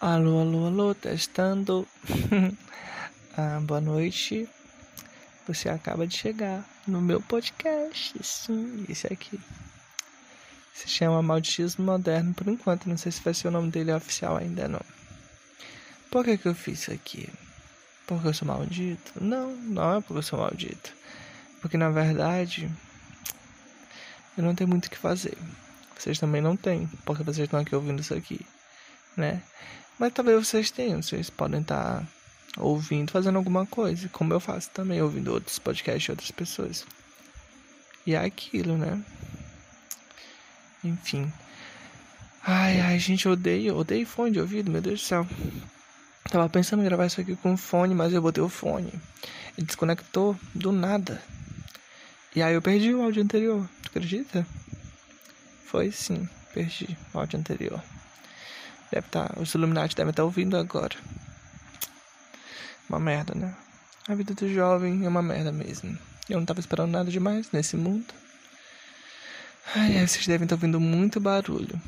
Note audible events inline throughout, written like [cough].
Alô, alô, alô, testando. [laughs] ah, boa noite. Você acaba de chegar no meu podcast. Sim, esse aqui. Se chama Malditismo Moderno por enquanto. Não sei se vai ser o nome dele oficial ainda não. Por que, que eu fiz isso aqui? Porque eu sou maldito? Não, não é porque eu sou maldito. Porque na verdade eu não tenho muito o que fazer. Vocês também não têm, porque vocês estão aqui ouvindo isso aqui, né? Mas talvez vocês tenham, vocês podem estar ouvindo, fazendo alguma coisa, como eu faço também, ouvindo outros podcasts de outras pessoas. E é aquilo, né? Enfim. Ai, ai, gente, odeio, odeio fone de ouvido, meu Deus do céu. Tava pensando em gravar isso aqui com fone, mas eu botei o fone. Ele desconectou do nada. E aí eu perdi o áudio anterior, tu acredita? Foi sim, perdi o áudio anterior. Deve estar, tá, os Illuminati devem estar tá ouvindo agora. Uma merda, né? A vida do jovem é uma merda mesmo. Eu não tava esperando nada demais nesse mundo. Ai, ai, vocês devem estar tá ouvindo muito barulho.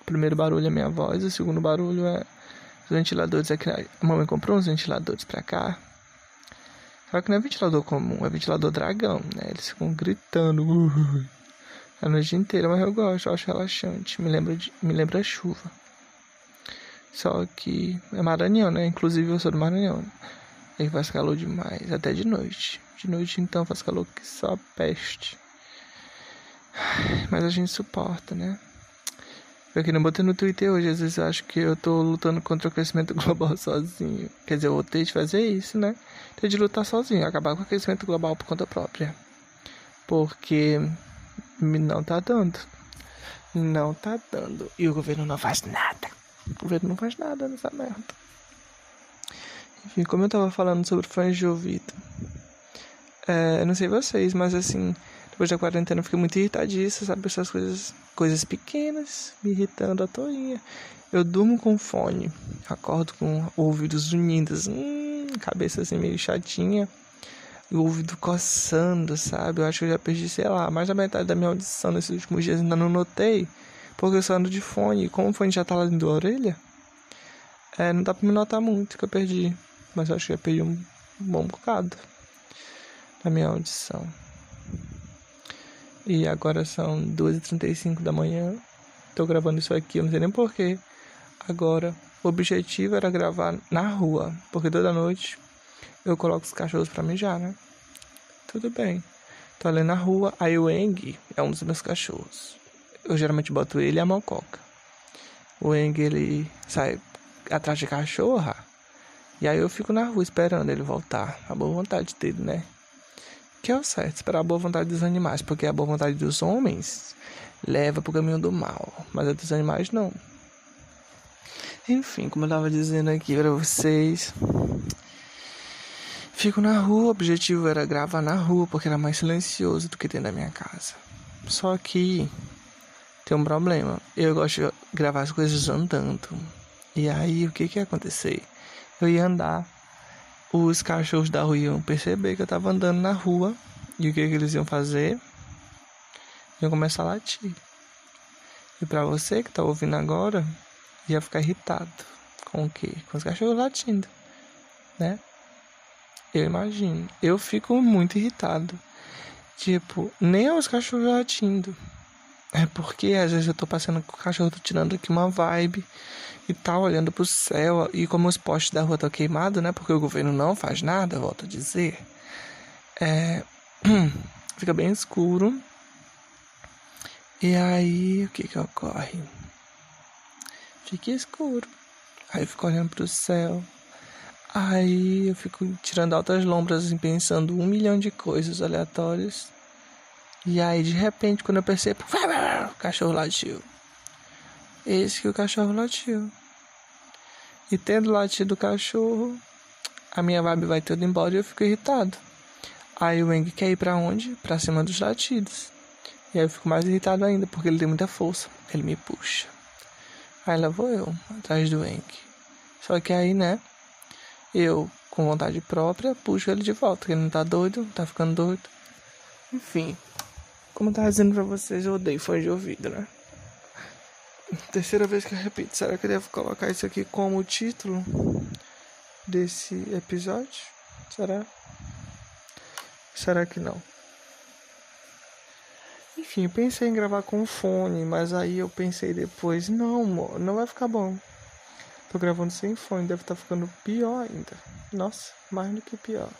O primeiro barulho é minha voz, o segundo barulho é os ventiladores aqui. A mamãe comprou uns ventiladores pra cá. Só que não é ventilador comum, é ventilador dragão, né? Eles ficam gritando a noite inteira, mas eu gosto, eu acho relaxante. Me lembra, de, me lembra chuva. Só que é Maranhão, né? Inclusive eu sou do Maranhão. Aí faz calor demais, até de noite. De noite então faz calor que só peste. Mas a gente suporta, né? Eu que não botei no Twitter hoje, às vezes eu acho que eu tô lutando contra o aquecimento [laughs] global sozinho. Quer dizer, eu vou ter de fazer isso, né? Ter de lutar sozinho, acabar com o aquecimento global por conta própria. Porque não tá dando. Não tá dando. E o governo não faz nada. O governo não faz nada nessa merda. Enfim, como eu tava falando sobre fãs de ouvido. É, eu não sei vocês, mas assim, depois da quarentena eu fiquei muito irritadiça, sabe? Essas coisas, coisas pequenas me irritando à toinha. Eu durmo com fone, acordo com ouvidos unidos, hum, cabeça assim meio chatinha, o ouvido coçando, sabe? Eu acho que eu já perdi, sei lá, mais da metade da minha audição nesses últimos dias, ainda não notei. Porque eu só ando de fone. E como o fone já tá lá dentro da orelha, é, não dá pra me notar muito que eu perdi. Mas eu acho que eu perdi um bom bocado da minha audição. E agora são 2h35 da manhã. Tô gravando isso aqui, eu não sei nem porquê. Agora, o objetivo era gravar na rua. Porque toda noite eu coloco os cachorros pra mijar, né? Tudo bem. Tô ali na rua, aí o Eng é um dos meus cachorros eu geralmente boto ele e a mococa. O Eng, ele sai atrás de cachorra. E aí eu fico na rua esperando ele voltar. A boa vontade dele, né? Que é o certo, esperar a boa vontade dos animais. Porque a boa vontade dos homens leva pro caminho do mal. Mas a dos animais não. Enfim, como eu tava dizendo aqui pra vocês. Fico na rua, o objetivo era gravar na rua, porque era mais silencioso do que dentro da minha casa. Só que tem um problema. Eu gosto de gravar as coisas andando. E aí, o que que ia acontecer? Eu ia andar, os cachorros da rua iam perceber que eu tava andando na rua. E o que que eles iam fazer? Iam começar a latir. E para você que tá ouvindo agora, ia ficar irritado. Com o quê? Com os cachorros latindo, né? Eu imagino. Eu fico muito irritado. Tipo, nem os cachorros latindo. É porque às vezes eu tô passando com o cachorro, tô tirando aqui uma vibe e tá olhando pro céu. E como os postes da rua estão queimados, né? Porque o governo não faz nada, volto a dizer. É, [clears throat] fica bem escuro. E aí, o que que ocorre? Fica escuro. Aí eu fico olhando pro céu. Aí eu fico tirando altas lombras, assim, pensando um milhão de coisas aleatórias. E aí, de repente, quando eu percebo, o cachorro latiu. Esse que o cachorro latiu. E tendo latido o cachorro, a minha vibe vai toda embora e eu fico irritado. Aí o Eng quer ir pra onde? Pra cima dos latidos. E aí eu fico mais irritado ainda, porque ele tem muita força. Ele me puxa. Aí lá vou eu, atrás do Eng. Só que aí, né? Eu, com vontade própria, puxo ele de volta. Porque ele não tá doido, tá ficando doido. Enfim, como eu tava dizendo pra vocês, eu odeio fone de ouvido, né? Terceira vez que eu repito. Será que eu devo colocar isso aqui como título desse episódio? Será? Será que não? Enfim, pensei em gravar com fone, mas aí eu pensei depois, não, não vai ficar bom. Tô gravando sem fone, deve estar tá ficando pior ainda. Nossa, mais do que pior.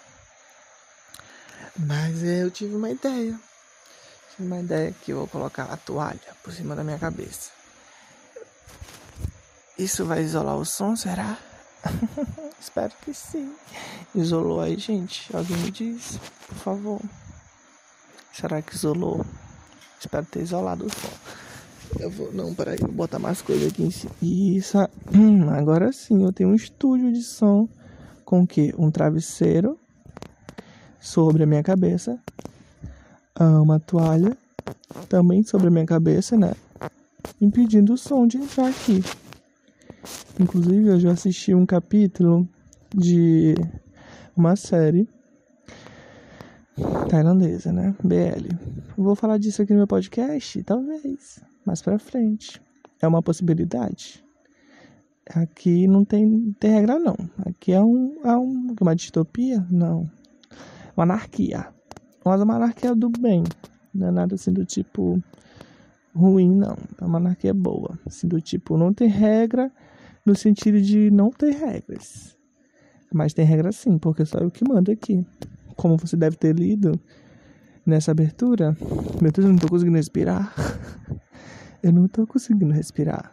Mas eu tive uma ideia. Uma ideia que eu vou colocar a toalha por cima da minha cabeça. Isso vai isolar o som, será? [laughs] Espero que sim. Isolou aí, gente? Alguém me diz, por favor. Será que isolou? Espero ter isolado o som. Eu vou. Não, peraí, vou botar mais coisa aqui em cima. Isso. [clears throat] Agora sim, eu tenho um estúdio de som com o quê? Um travesseiro sobre a minha cabeça. Ah, uma toalha também sobre a minha cabeça, né? Impedindo o som de entrar aqui. Inclusive, eu já assisti um capítulo de uma série tailandesa, né? BL. Vou falar disso aqui no meu podcast? Talvez. Mais pra frente. É uma possibilidade. Aqui não tem, tem regra, não. Aqui é, um, é um, uma distopia? Não. Uma anarquia. Mas uma anarquia do bem. Não é nada assim do tipo ruim, não. É uma anarquia boa. Assim, do tipo, não tem regra no sentido de não ter regras. Mas tem regra sim, porque só eu que mando aqui. Como você deve ter lido nessa abertura. Meu Deus, eu não tô conseguindo respirar. [laughs] Eu não tô conseguindo respirar.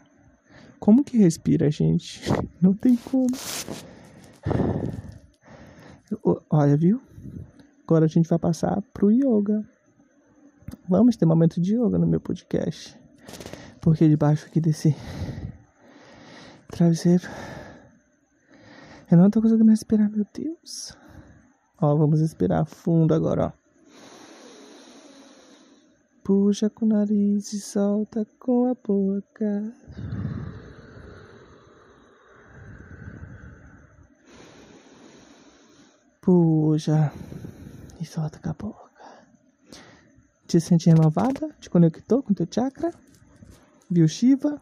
Como que respira, gente? [laughs] Não tem como. Olha, viu? Agora a gente vai passar pro yoga. Vamos ter momento de yoga no meu podcast. Porque debaixo aqui desse travesseiro. Eu não tô conseguindo respirar, meu Deus. Ó, vamos respirar fundo agora, ó. Puxa com o nariz e solta com a boca. Puxa solta com a boca. Te sente renovada? Te conectou com teu chakra? Viu Shiva?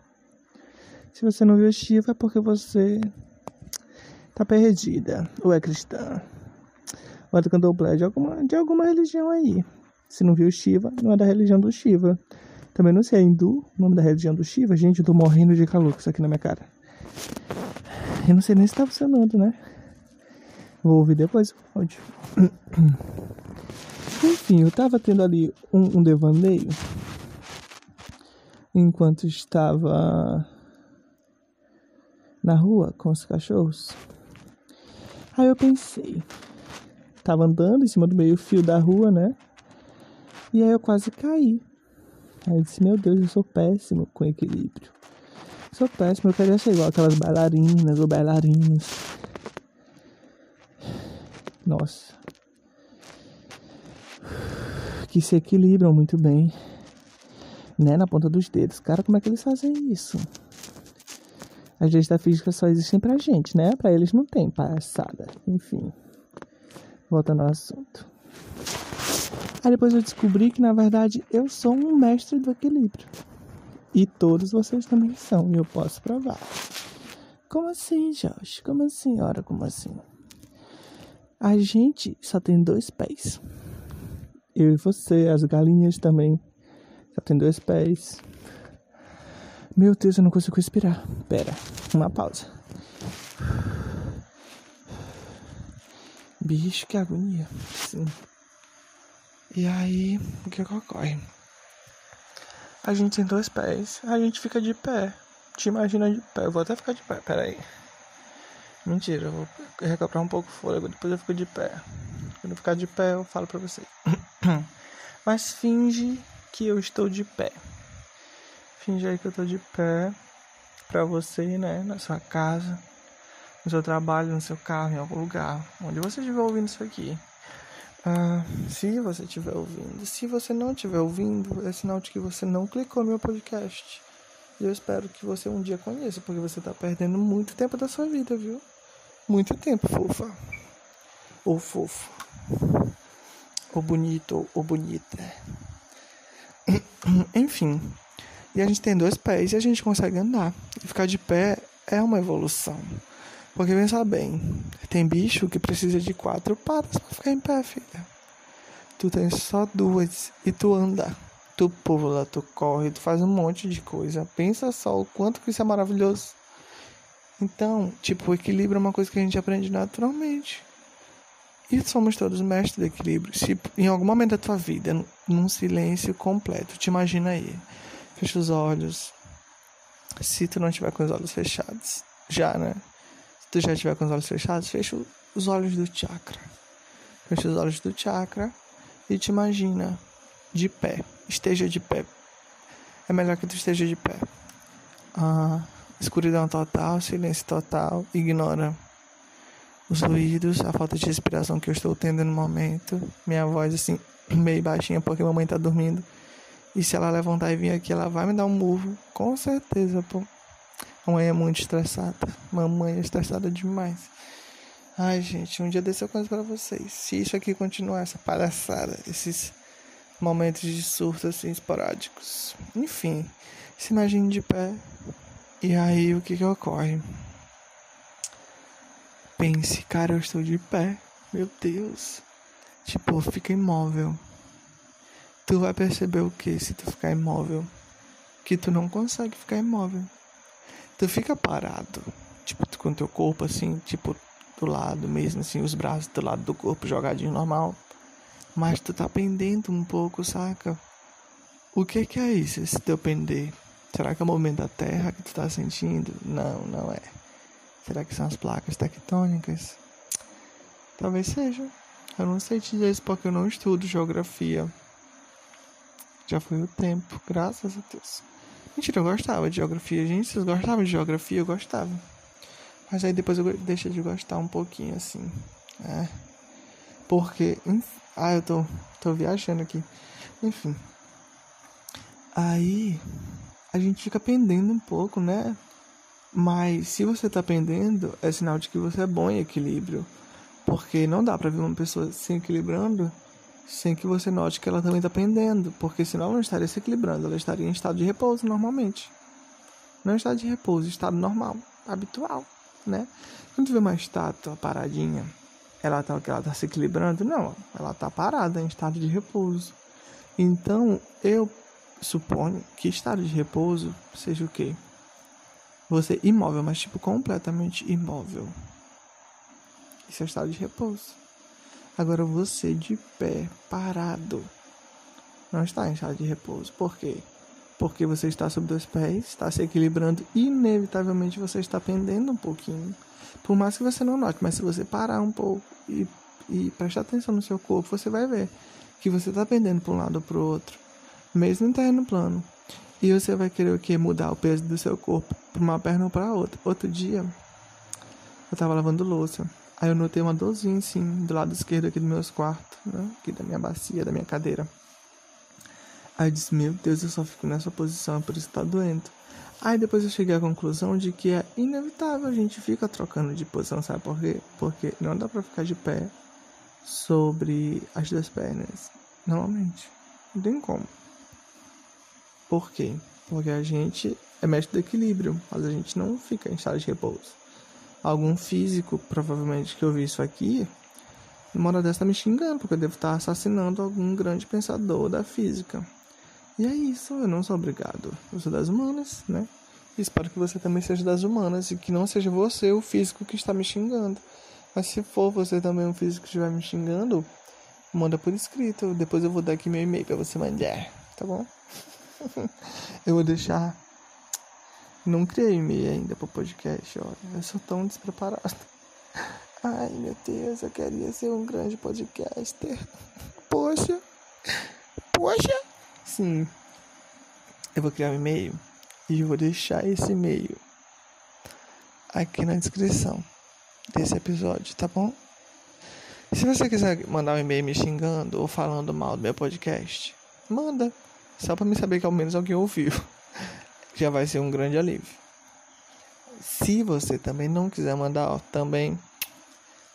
Se você não viu Shiva é porque você tá perdida. Ou é cristã. Ou é do candomblé de alguma, de alguma religião aí. Se não viu Shiva, não é da religião do Shiva. Também não sei, é hindu, o nome da religião do Shiva. Gente, eu tô morrendo de calor com isso aqui na minha cara. Eu não sei nem se tá funcionando, né? Vou ouvir depois o áudio. [clears throat] Enfim, eu tava tendo ali um, um devaneio enquanto estava na rua com os cachorros. Aí eu pensei, tava andando em cima do meio fio da rua, né? E aí eu quase caí. Aí eu disse, meu Deus, eu sou péssimo com equilíbrio. Sou péssimo, eu queria ser igual aquelas bailarinas ou bailarinos. Nossa. Que se equilibram muito bem. Né? Na ponta dos dedos. Cara, como é que eles fazem isso? As leis da física só existem pra gente, né? Pra eles não tem palhaçada. Enfim. Voltando ao assunto. Aí depois eu descobri que na verdade eu sou um mestre do equilíbrio. E todos vocês também são, e eu posso provar. Como assim, Josh? Como assim, ora, como assim? A gente só tem dois pés. Eu e você, as galinhas também, só tem dois pés. Meu Deus, eu não consigo respirar. Pera, uma pausa. Bicho, que agonia. Sim. E aí, o que ocorre? A gente tem dois pés, a gente fica de pé. Te imagina de pé. Eu vou até ficar de pé, pera aí. Mentira, eu vou recobrar um pouco o fôlego, depois eu fico de pé. Quando eu ficar de pé, eu falo pra você. [clears throat] Mas finge que eu estou de pé. Finge aí que eu tô de pé pra você, né? Na sua casa, no seu trabalho, no seu carro, em algum lugar. Onde você estiver ouvindo isso aqui. Ah, se você estiver ouvindo. Se você não estiver ouvindo, é sinal de que você não clicou no meu podcast. E eu espero que você um dia conheça, porque você tá perdendo muito tempo da sua vida, viu? Muito tempo, fofa. Ou fofo. Ou bonito, ou bonita. [clears throat] Enfim. E a gente tem dois pés e a gente consegue andar. E ficar de pé é uma evolução. Porque pensa bem, tem bicho que precisa de quatro patas para ficar em pé, filha. Tu tens só duas e tu anda. Tu pula, tu corre, tu faz um monte de coisa. Pensa só o quanto que isso é maravilhoso. Então, tipo, o equilíbrio é uma coisa que a gente aprende naturalmente. E somos todos mestres do equilíbrio. Se em algum momento da tua vida, num silêncio completo, te imagina aí. Fecha os olhos. Se tu não tiver com os olhos fechados, já, né? Se tu já tiver com os olhos fechados, fecha os olhos do chakra. Fecha os olhos do chakra e te imagina de pé. Esteja de pé. É melhor que tu esteja de pé. Ah, escuridão total, silêncio total. Ignora os ruídos, a falta de respiração que eu estou tendo no momento. Minha voz assim, [clears throat] meio baixinha porque mamãe tá dormindo. E se ela levantar e vir aqui, ela vai me dar um murro. Com certeza, pô. Mamãe é muito estressada. Mamãe é estressada demais. Ai, gente, um dia desse eu conto pra vocês. Se isso aqui continuar, essa palhaçada, esses momentos de surto assim esporádicos. Enfim, se imagine de pé. E aí o que que ocorre? Pense, cara, eu estou de pé. Meu Deus. Tipo, fica imóvel. Tu vai perceber o que se tu ficar imóvel? Que tu não consegue ficar imóvel. Tu fica parado. Tipo, com teu corpo assim, tipo, do lado mesmo, assim, os braços do lado do corpo jogadinho normal. Mas tu tá pendendo um pouco, saca? O que que é isso, esse teu pender? Será que é o movimento da Terra que tu tá sentindo? Não, não é. Será que são as placas tectônicas? Talvez seja. Eu não sei te dizer isso porque eu não estudo geografia. Já foi o tempo, graças a Deus. Mentira, eu gostava de geografia. Gente, vocês gostavam de geografia? Eu gostava. Mas aí depois eu deixei de gostar um pouquinho, assim. É. Porque, ah, eu tô, tô viajando aqui. Enfim. Aí a gente fica pendendo um pouco, né? Mas se você tá pendendo, é sinal de que você é bom em equilíbrio. Porque não dá para ver uma pessoa se equilibrando sem que você note que ela também está pendendo. Porque senão ela não estaria se equilibrando, ela estaria em estado de repouso normalmente. Não estado de repouso, estado normal, habitual, né? Quando tu vê uma estátua paradinha, ela tá, ela tá se equilibrando? Não, ela tá parada em estado de repouso. Então, eu suponho que estado de repouso seja o quê? Você imóvel, mas tipo completamente imóvel. Isso é estado de repouso. Agora você de pé, parado, não está em estado de repouso. Por quê? Porque você está sobre dois pés, está se equilibrando inevitavelmente você está pendendo um pouquinho. Por mais que você não note, mas se você parar um pouco e, e prestar atenção no seu corpo, você vai ver que você está pendendo para um lado ou para o outro, mesmo em terreno plano. E você vai querer o que? Mudar o peso do seu corpo para uma perna ou para outra. Outro dia, eu estava lavando louça. Aí eu notei uma dorzinha assim, do lado esquerdo aqui do meus quartos, né? Aqui da minha bacia, da minha cadeira. Aí eu disse, meu Deus, eu só fico nessa posição, por isso tá doendo. Aí depois eu cheguei à conclusão de que é inevitável a gente fica trocando de posição, sabe por quê? Porque não dá pra ficar de pé sobre as duas pernas, normalmente. Não tem como. Por quê? Porque a gente é mestre do equilíbrio, mas a gente não fica em estado de repouso. Algum físico, provavelmente, que eu vi isso aqui, uma hora dessa tá me xingando, porque eu devo estar assassinando algum grande pensador da física. E é isso, eu não sou obrigado. Eu sou das humanas, né? Espero que você também seja das humanas e que não seja você o físico que está me xingando. Mas se for você também um físico que estiver me xingando, manda por escrito. Depois eu vou dar aqui meu e-mail para você mandar, tá bom? [laughs] eu vou deixar. Não criei e-mail ainda pro podcast, olha. Eu sou tão despreparado. [laughs] Ai meu Deus, eu queria ser um grande podcaster. Poxa, poxa. Sim, eu vou criar um e-mail e eu vou deixar esse e-mail aqui na descrição desse episódio, tá bom? Se você quiser mandar um e-mail me xingando ou falando mal do meu podcast, manda. Só para me saber que ao menos alguém ouviu. [laughs] Já vai ser um grande alívio. Se você também não quiser mandar, ó, também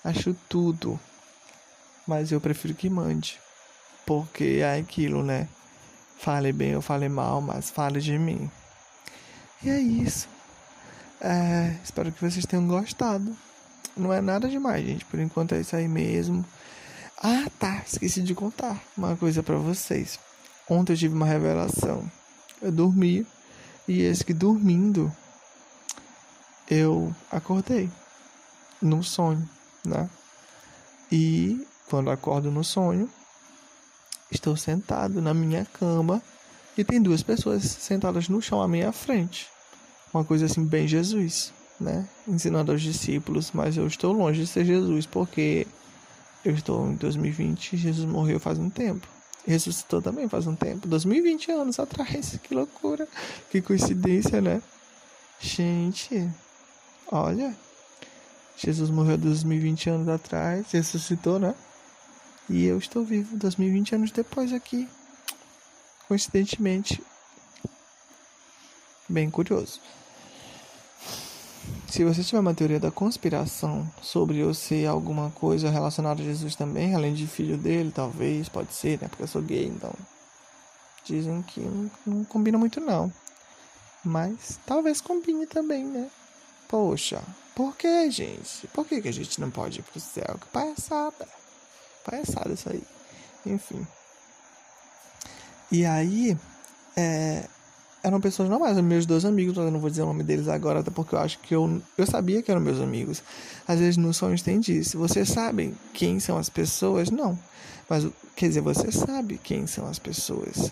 acho tudo. Mas eu prefiro que mande. Porque é aquilo, né? Fale bem ou fale mal, mas fale de mim. E é isso. É, espero que vocês tenham gostado. Não é nada demais, gente. Por enquanto é isso aí mesmo. Ah, tá. Esqueci de contar uma coisa para vocês. Ontem eu tive uma revelação. Eu dormi e esse que dormindo eu acordei num sonho, né? E quando acordo no sonho, estou sentado na minha cama e tem duas pessoas sentadas no chão à minha frente. Uma coisa assim bem Jesus, né? Ensinando aos discípulos, mas eu estou longe de ser Jesus porque eu estou em 2020 e Jesus morreu faz um tempo. Ressuscitou também faz um tempo, 2020 anos atrás. Que loucura, que coincidência, né? Gente, olha, Jesus morreu 2020 anos atrás, ressuscitou, né? E eu estou vivo 2020 anos depois aqui. Coincidentemente. Bem curioso. Se você tiver uma teoria da conspiração sobre eu ser alguma coisa relacionada a Jesus também, além de filho dele, talvez, pode ser, né? Porque eu sou gay, então. Dizem que não, não combina muito, não. Mas talvez combine também, né? Poxa, por que, gente? Por que, que a gente não pode ir pro céu? Que palhaçada. Palhaçada isso aí. Enfim. E aí, é, eram pessoas normais, meus dois amigos, mas eu não vou dizer o nome deles agora, até porque eu acho que eu, eu sabia que eram meus amigos. Às vezes no sonho tem disso. Vocês sabem quem são as pessoas? Não. Mas, quer dizer, você sabe quem são as pessoas.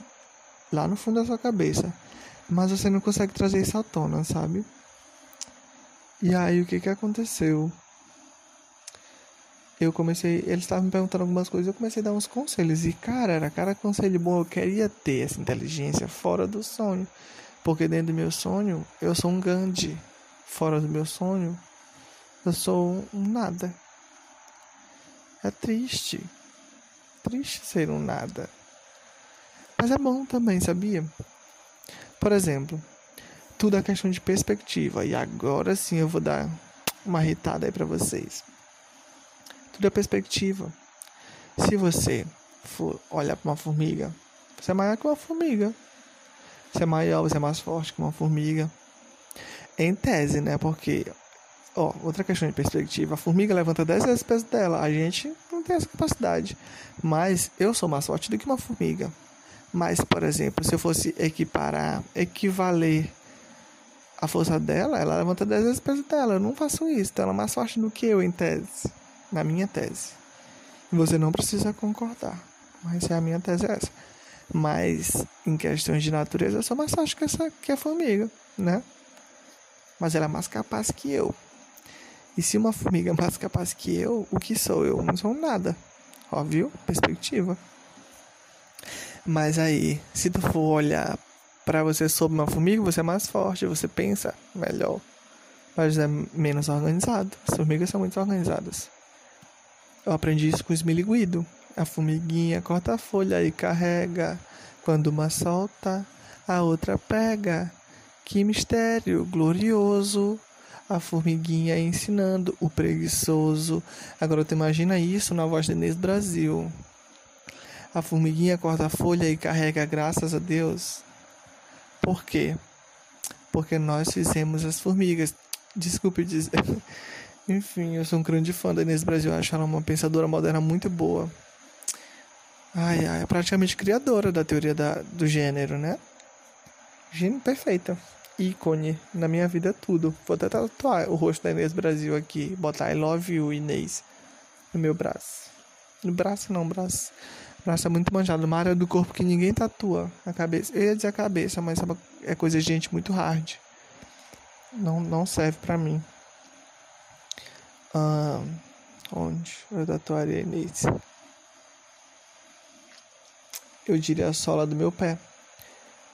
Lá no fundo da sua cabeça. Mas você não consegue trazer isso à tona, sabe? E aí, o que que aconteceu? Eu comecei, eles estavam me perguntando algumas coisas, eu comecei a dar uns conselhos. E cara, era cara conselho bom, eu queria ter essa inteligência fora do sonho, porque dentro do meu sonho eu sou um Gandhi, fora do meu sonho eu sou um nada. É triste, triste ser um nada, mas é bom também, sabia? Por exemplo, tudo é questão de perspectiva. E agora sim eu vou dar uma irritada aí para vocês. Tudo é perspectiva. Se você for olhar para uma formiga, você é maior que uma formiga. Você é maior, você é mais forte que uma formiga. Em tese, né? Porque, ó, outra questão de perspectiva: a formiga levanta 10 vezes o peso dela. A gente não tem essa capacidade. Mas eu sou mais forte do que uma formiga. Mas, por exemplo, se eu fosse equiparar, equivaler a força dela, ela levanta 10 vezes o peso dela. Eu não faço isso. Então ela é mais forte do que eu, em tese na minha tese. Você não precisa concordar, mas a minha tese é essa. Mas em questões de natureza, eu sou mais forte que, essa, que formiga, né? Mas ela é mais capaz que eu. E se uma formiga é mais capaz que eu, o que sou eu? Não sou nada. Óbvio, perspectiva. Mas aí, se tu for olhar para você sobre uma formiga, você é mais forte, você pensa melhor, mas é menos organizado. As formigas são muito organizadas. Eu aprendi isso com o esmiliguido. A formiguinha corta a folha e carrega. Quando uma solta, a outra pega. Que mistério glorioso! A formiguinha ensinando o preguiçoso. Agora tu imagina isso na voz de Inês Brasil. A formiguinha corta a folha e carrega, graças a Deus. Por quê? Porque nós fizemos as formigas. Desculpe dizer. [laughs] Enfim, eu sou um grande fã da Inês Brasil, acho ela uma pensadora moderna muito boa. Ai, ai, é praticamente criadora da teoria da, do gênero, né? Gênero perfeita. Ícone na minha vida tudo. Vou até tatuar o rosto da Inês Brasil aqui, botar I love you, Inês, no meu braço. No braço não, braço. braço é muito manjado, uma área do corpo que ninguém tatua. A cabeça, eu ia dizer a cabeça, mas é coisa de gente muito hard. Não, não serve para mim. Ah, onde eu tatuaria nisso? Eu diria a sola do meu pé.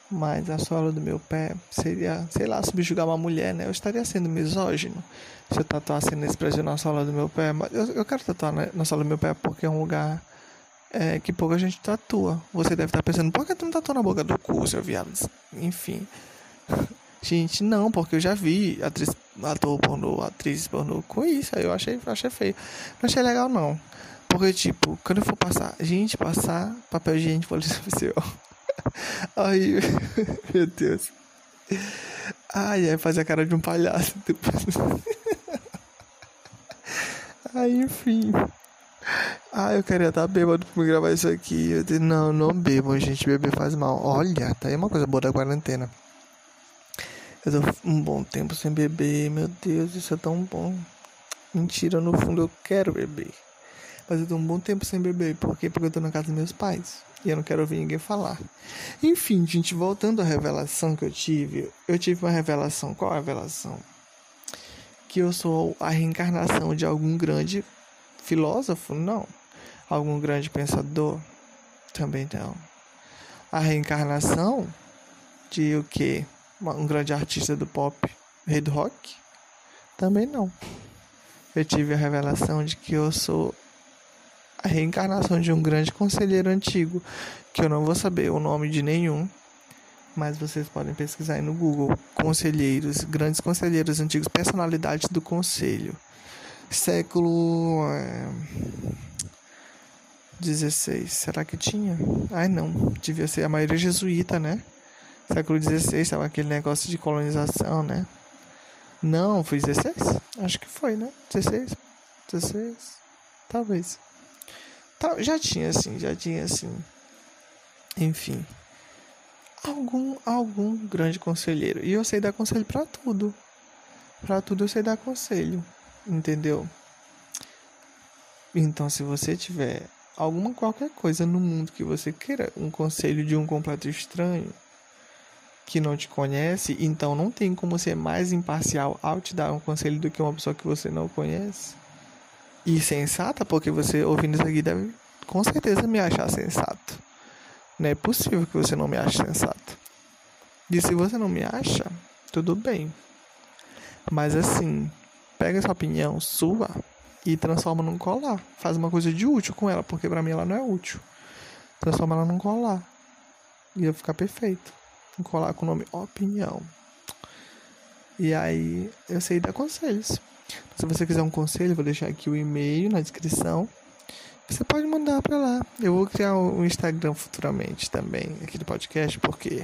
Mas a sola do meu pé seria, sei lá, subjugar uma mulher, né? Eu estaria sendo misógino se eu tatuasse nesse Brasil na sola do meu pé. Mas eu, eu quero tatuar na, na sola do meu pé porque é um lugar é, que pouca gente tatua. Você deve estar pensando, por que tu não tatua na boca do cu, seu viado? Enfim. Gente, não, porque eu já vi atriz, ator pornô, atriz pornô com isso. Aí eu achei, achei feio. Não achei legal, não. Porque, tipo, quando eu for passar, gente, passar papel higiênico policial. [laughs] Ai, [laughs] meu Deus. Ai, ai, fazer a cara de um palhaço. [laughs] Ai, enfim. Ah, eu queria estar bêbado pra me gravar isso aqui. Eu disse, não, não bebam, gente. Beber faz mal. Olha, tá aí uma coisa boa da quarentena. Eu tô um bom tempo sem beber. Meu Deus, isso é tão bom. Mentira, no fundo eu quero beber. Mas eu tô um bom tempo sem beber. Por quê? Porque eu tô na casa dos meus pais. E eu não quero ouvir ninguém falar. Enfim, gente, voltando à revelação que eu tive. Eu tive uma revelação. Qual a revelação? Que eu sou a reencarnação de algum grande filósofo? Não. Algum grande pensador? Também não. A reencarnação de o quê? Um grande artista do pop, rei do rock? Também não. Eu tive a revelação de que eu sou a reencarnação de um grande conselheiro antigo, que eu não vou saber o nome de nenhum, mas vocês podem pesquisar aí no Google. Conselheiros, grandes conselheiros antigos, personalidades do conselho. Século é, 16, será que tinha? Ai não, devia ser a maioria jesuíta, né? Século 16, sabe aquele negócio de colonização, né? Não, foi 16? Acho que foi, né? 16? 16? Talvez. Já tinha assim, já tinha assim. Enfim. Algum, algum grande conselheiro. E eu sei dar conselho para tudo. Para tudo eu sei dar conselho. Entendeu? Então, se você tiver alguma qualquer coisa no mundo que você queira um conselho de um completo estranho que não te conhece, então não tem como ser mais imparcial ao te dar um conselho do que uma pessoa que você não conhece e sensata, porque você ouvindo isso aqui deve com certeza me achar sensato. Não é possível que você não me ache sensato. E se você não me acha, tudo bem. Mas assim, pega essa opinião sua e transforma num colar. Faz uma coisa de útil com ela, porque para mim ela não é útil. Transforma ela num colar. E ia ficar perfeito. Com o nome opinião. E aí eu sei dar conselhos. Se você quiser um conselho, vou deixar aqui o e-mail na descrição. Você pode mandar para lá. Eu vou criar um Instagram futuramente também, aqui do podcast, porque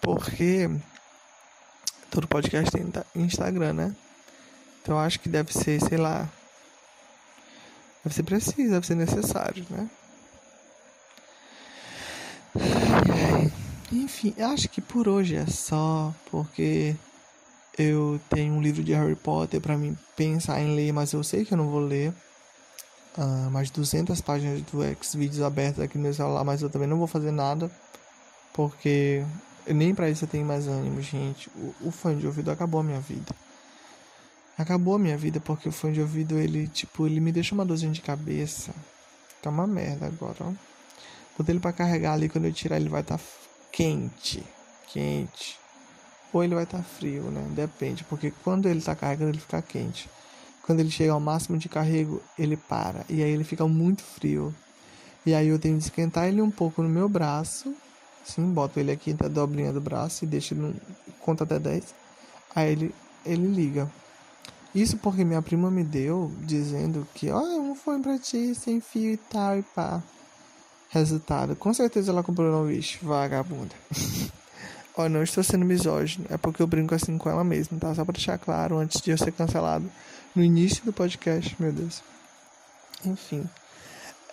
porque todo podcast tem Instagram, né? Então acho que deve ser, sei lá, deve ser preciso, deve ser necessário, né? Enfim, acho que por hoje é só, porque eu tenho um livro de Harry Potter para mim pensar em ler, mas eu sei que eu não vou ler. Uh, mais 200 páginas do Xvideos abertas aqui no meu celular, mas eu também não vou fazer nada, porque nem para isso eu tenho mais ânimo, gente. O, o de ouvido acabou a minha vida. Acabou a minha vida porque o fone de ouvido, ele, tipo, ele me deixa uma dorzinha de cabeça. Tá uma merda agora, ó. Botei ele pra carregar ali, quando eu tirar ele vai estar tá quente. Quente ou ele vai estar tá frio, né? Depende, porque quando ele está carregando ele fica quente. Quando ele chega ao máximo de carrego, ele para e aí ele fica muito frio. E aí eu tenho que esquentar ele um pouco no meu braço. Sim, boto ele aqui na dobrinha do braço e deixo ele conta até 10. Aí ele ele liga. Isso porque minha prima me deu dizendo que, oh, um fone pra ti, sem fio e tal e pá. Resultado, com certeza ela comprou no Wish, vagabunda. [laughs] Ó, não estou sendo misógino, é porque eu brinco assim com ela mesma, tá? Só pra deixar claro antes de eu ser cancelado no início do podcast, meu Deus. Enfim,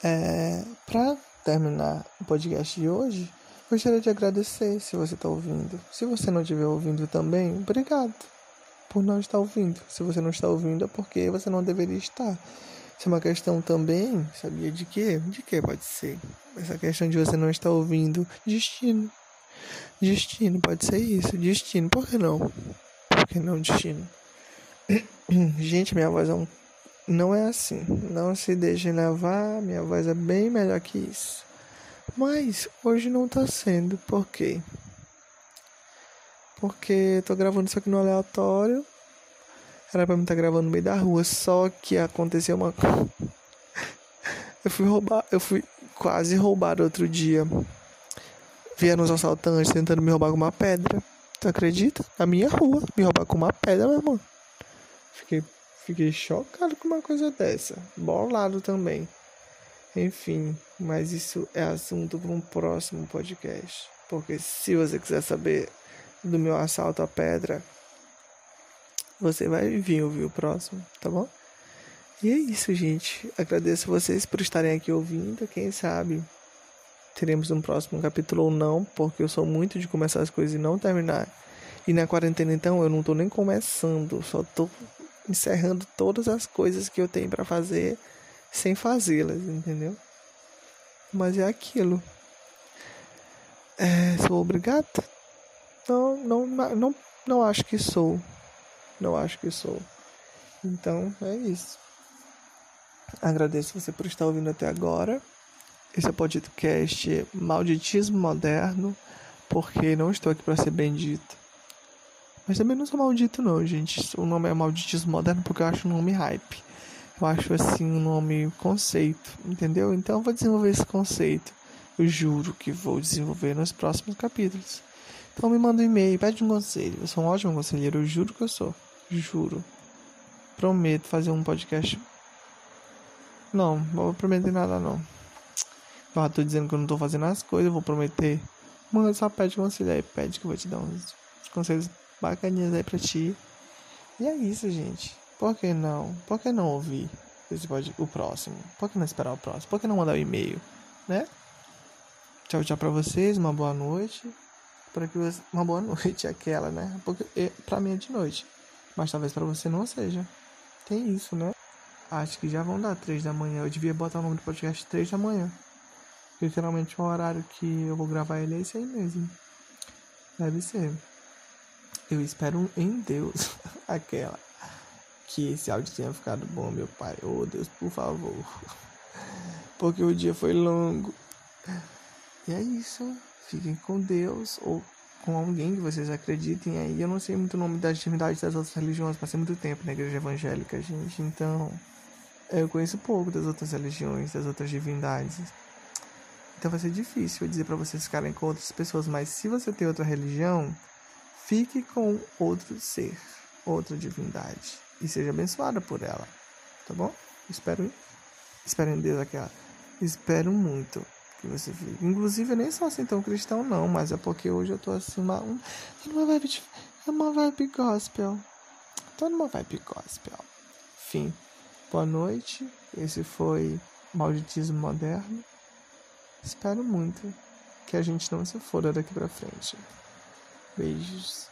é, pra terminar o podcast de hoje, gostaria de agradecer se você está ouvindo. Se você não estiver ouvindo também, obrigado por não estar ouvindo. Se você não está ouvindo, é porque você não deveria estar. Isso é uma questão também, sabia de quê? De que pode ser? Essa questão de você não estar ouvindo, destino. Destino, pode ser isso. Destino, por que não? Por que não destino? [clears throat] Gente, minha voz é um... não é assim. Não se deixem levar, minha voz é bem melhor que isso. Mas hoje não tá sendo, por quê? Porque tô gravando isso aqui no aleatório. Era pra mim estar tá gravando no meio da rua, só que aconteceu uma [laughs] Eu fui roubar, eu fui quase roubado outro dia. Vieram os assaltantes tentando me roubar com uma pedra. Tu acredita? Na minha rua, me roubar com uma pedra, meu irmão. Fiquei, fiquei chocado com uma coisa dessa. Bolado também. Enfim, mas isso é assunto para um próximo podcast. Porque se você quiser saber do meu assalto à pedra, você vai vir ouvir o próximo, tá bom? E é isso, gente. Agradeço vocês por estarem aqui ouvindo. Quem sabe teremos um próximo capítulo ou não, porque eu sou muito de começar as coisas e não terminar. E na quarentena, então, eu não tô nem começando, só tô encerrando todas as coisas que eu tenho para fazer sem fazê-las, entendeu? Mas é aquilo. É, sou obrigado? Não, não, não, não acho que sou. Não acho que sou. Então é isso. Agradeço você por estar ouvindo até agora. Esse é o podcast Malditismo Moderno, porque não estou aqui para ser bendito. Mas também não sou maldito, não, gente. O nome é Malditismo Moderno porque eu acho um nome hype. Eu acho assim um nome conceito, entendeu? Então eu vou desenvolver esse conceito. Eu juro que vou desenvolver nos próximos capítulos. Então me manda um e-mail, pede um conselho. Eu sou um ótimo conselheiro, eu juro que eu sou. Juro. Prometo fazer um podcast. Não, não vou prometer nada não. Eu tô dizendo que eu não tô fazendo as coisas, eu vou prometer. Mano, só pede conselho aí, pede que eu vou te dar uns conselhos bacaninhas aí pra ti. E é isso, gente. Por que não? Por que não ouvir esse pode, o próximo? Por que não esperar o próximo? Por que não mandar o um e-mail, né? Tchau, tchau pra vocês, uma boa noite. Para que você... uma boa [laughs] noite aquela, né? Porque para mim é de noite, mas talvez para você não seja. Tem isso, né? Acho que já vão dar três da manhã. Eu devia botar o nome do podcast três da manhã. Literalmente o horário que eu vou gravar ele é esse aí mesmo. Deve ser. Eu espero em Deus [laughs] aquela que esse áudio tenha ficado bom, meu pai. Oh, Deus, por favor. [laughs] Porque o dia foi longo. E é isso. Fiquem com Deus ou com alguém que vocês acreditem aí. Eu não sei muito o nome das divindades das outras religiões, passei muito tempo na igreja evangélica, gente. Então, eu conheço pouco das outras religiões, das outras divindades. Então vai ser difícil eu dizer para vocês ficarem com outras pessoas, mas se você tem outra religião, fique com outro ser, outra divindade e seja abençoada por ela, tá bom? Espero, espero em Deus aquela. Espero muito que você fique. Inclusive, eu nem sou assim tão cristão, não, mas é porque hoje eu tô assim, uma, um, uma vibe, de, é uma vibe gospel. Tô numa vibe gospel. Enfim, boa noite. Esse foi Malditismo Moderno. Espero muito que a gente não se foda daqui pra frente. Beijos.